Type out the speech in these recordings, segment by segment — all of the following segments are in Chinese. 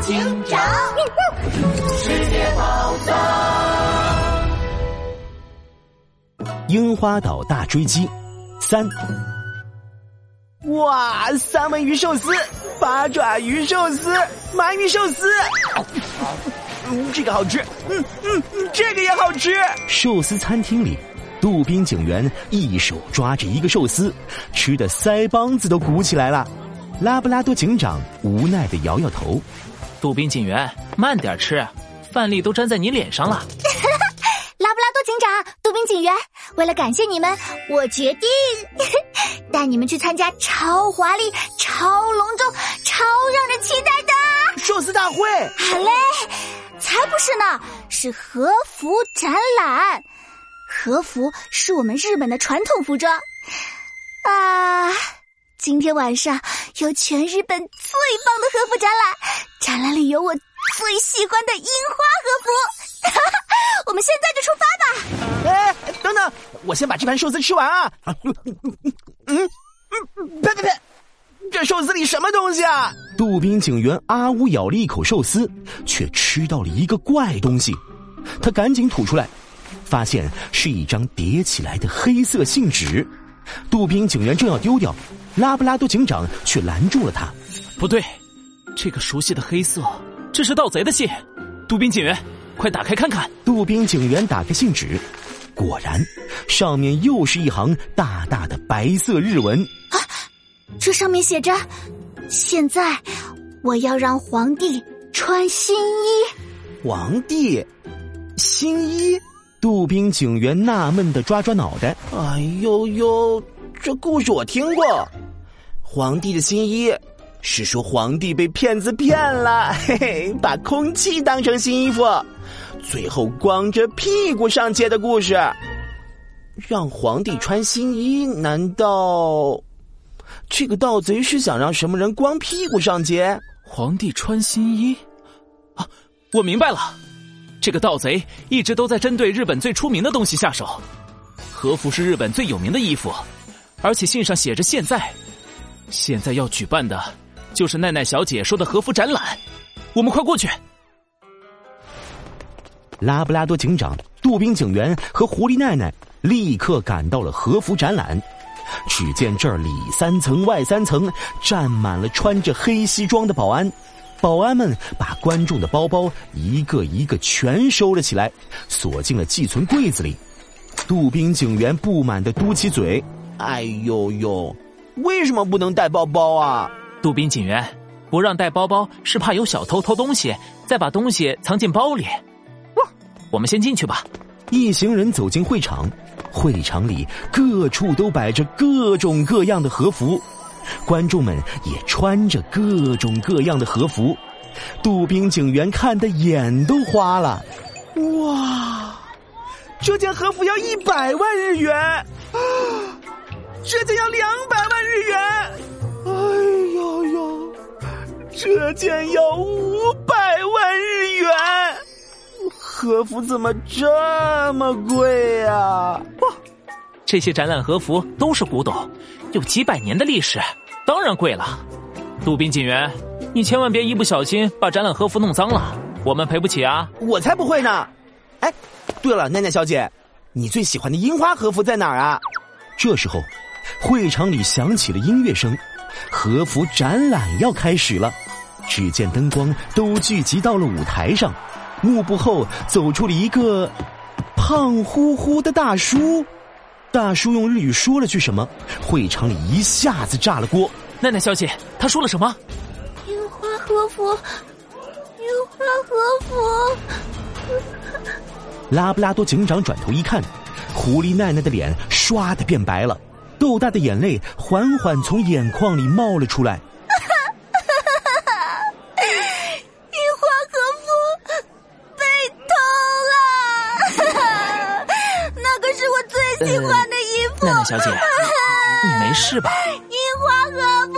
警长，世界宝藏，樱花岛大追击三。哇，三文鱼寿司、八爪鱼寿司、鳗鱼寿司，嗯，这个好吃，嗯嗯，这个也好吃。寿司餐厅里，杜宾警员一手抓着一个寿司，吃的腮帮子都鼓起来了。拉布拉多警长无奈的摇摇头：“杜宾警员，慢点吃，饭粒都粘在你脸上了。”拉布拉多警长，杜宾警员，为了感谢你们，我决定 带你们去参加超华丽、超隆重、超让人期待的寿司大会。好嘞，才不是呢，是和服展览。和服是我们日本的传统服装啊。今天晚上有全日本最棒的和服展览，展览里有我最喜欢的樱花和服。我们现在就出发吧！哎，等等，我先把这盘寿司吃完啊！嗯嗯，呸呸呸！这寿司里什么东西啊？杜宾警员阿乌咬了一口寿司，却吃到了一个怪东西，他赶紧吐出来，发现是一张叠起来的黑色信纸。杜宾警员正要丢掉。拉布拉多警长却拦住了他。不对，这个熟悉的黑色，这是盗贼的信。杜宾警员，快打开看看。杜宾警员打开信纸，果然，上面又是一行大大的白色日文。啊，这上面写着：“现在我要让皇帝穿新衣。”皇帝，新衣？杜宾警员纳闷的抓抓脑袋。哎呦呦！这故事我听过，皇帝的新衣是说皇帝被骗子骗了，嘿嘿，把空气当成新衣服，最后光着屁股上街的故事。让皇帝穿新衣，难道这个盗贼是想让什么人光屁股上街？皇帝穿新衣啊，我明白了，这个盗贼一直都在针对日本最出名的东西下手，和服是日本最有名的衣服。而且信上写着，现在，现在要举办的，就是奈奈小姐说的和服展览，我们快过去。拉布拉多警长、杜宾警员和狐狸奈奈立刻赶到了和服展览。只见这儿里三层外三层，站满了穿着黑西装的保安。保安们把观众的包包一个一个全收了起来，锁进了寄存柜子里。杜宾警员不满的嘟起嘴。哎呦呦，为什么不能带包包啊？杜宾警员，不让带包包是怕有小偷偷东西，再把东西藏进包里。哇我们先进去吧。一行人走进会场，会场里各处都摆着各种各样的和服，观众们也穿着各种各样的和服。杜宾警员看的眼都花了。哇，这件和服要一百万日元！这件要两百万日元，哎呦呦！这件要五百万日元，和服怎么这么贵啊？哇，这些展览和服都是古董，有几百年的历史，当然贵了。杜宾警员，你千万别一不小心把展览和服弄脏了，我们赔不起啊！我才不会呢！哎，对了，奈奈小姐，你最喜欢的樱花和服在哪儿啊？这时候。会场里响起了音乐声，和服展览要开始了。只见灯光都聚集到了舞台上，幕布后走出了一个胖乎乎的大叔。大叔用日语说了句什么，会场里一下子炸了锅。奈奈小姐，他说了什么？樱花和服，樱花和服。拉布拉多警长转头一看，狐狸奈奈的脸唰的变白了。豆大的眼泪缓缓从眼眶里冒了出来。樱花和服被偷了，那可是我最喜欢的衣服。奈奈小姐，你没事吧？樱花和服，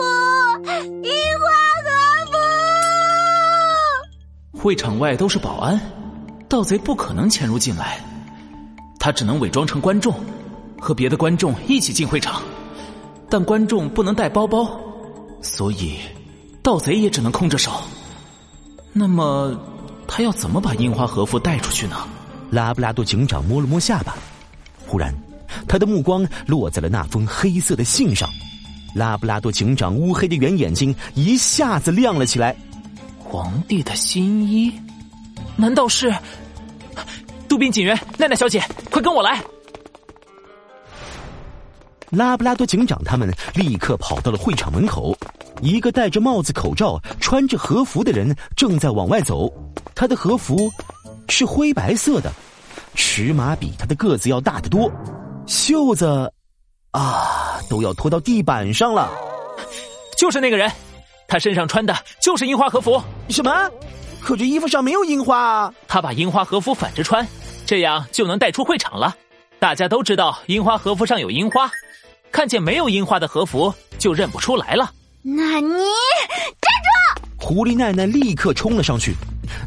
樱花和服。会场外都是保安，盗贼不可能潜入进来，他只能伪装成观众。和别的观众一起进会场，但观众不能带包包，所以盗贼也只能空着手。那么，他要怎么把樱花和服带出去呢？拉布拉多警长摸了摸下巴，忽然，他的目光落在了那封黑色的信上。拉布拉多警长乌黑的圆眼睛一下子亮了起来。皇帝的新衣，难道是？杜宾警员，奈奈小姐，快跟我来！拉布拉多警长他们立刻跑到了会场门口。一个戴着帽子、口罩、穿着和服的人正在往外走。他的和服是灰白色的，尺码比他的个子要大得多，袖子啊都要拖到地板上了。就是那个人，他身上穿的就是樱花和服。什么？可这衣服上没有樱花啊！他把樱花和服反着穿，这样就能带出会场了。大家都知道樱花和服上有樱花，看见没有樱花的和服就认不出来了。纳尼站住！狐狸奈奈立刻冲了上去。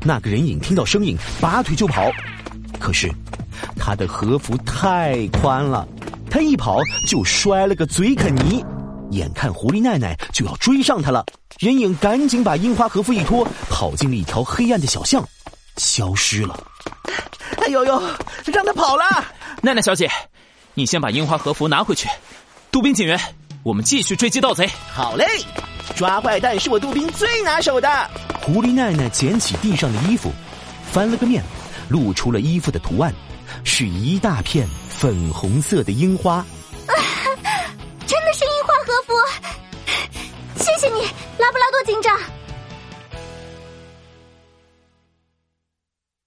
那个人影听到声音，拔腿就跑。可是他的和服太宽了，他一跑就摔了个嘴啃泥。眼看狐狸奈奈就要追上他了，人影赶紧把樱花和服一脱，跑进了一条黑暗的小巷，消失了。哎呦呦，让他跑了！奈奈小姐，你先把樱花和服拿回去。杜宾警员。我们继续追击盗贼。好嘞，抓坏蛋是我杜宾最拿手的。狐狸奈奈捡起地上的衣服，翻了个面，露出了衣服的图案，是一大片粉红色的樱花。啊，真的是樱花和服！谢谢你，拉布拉多警长。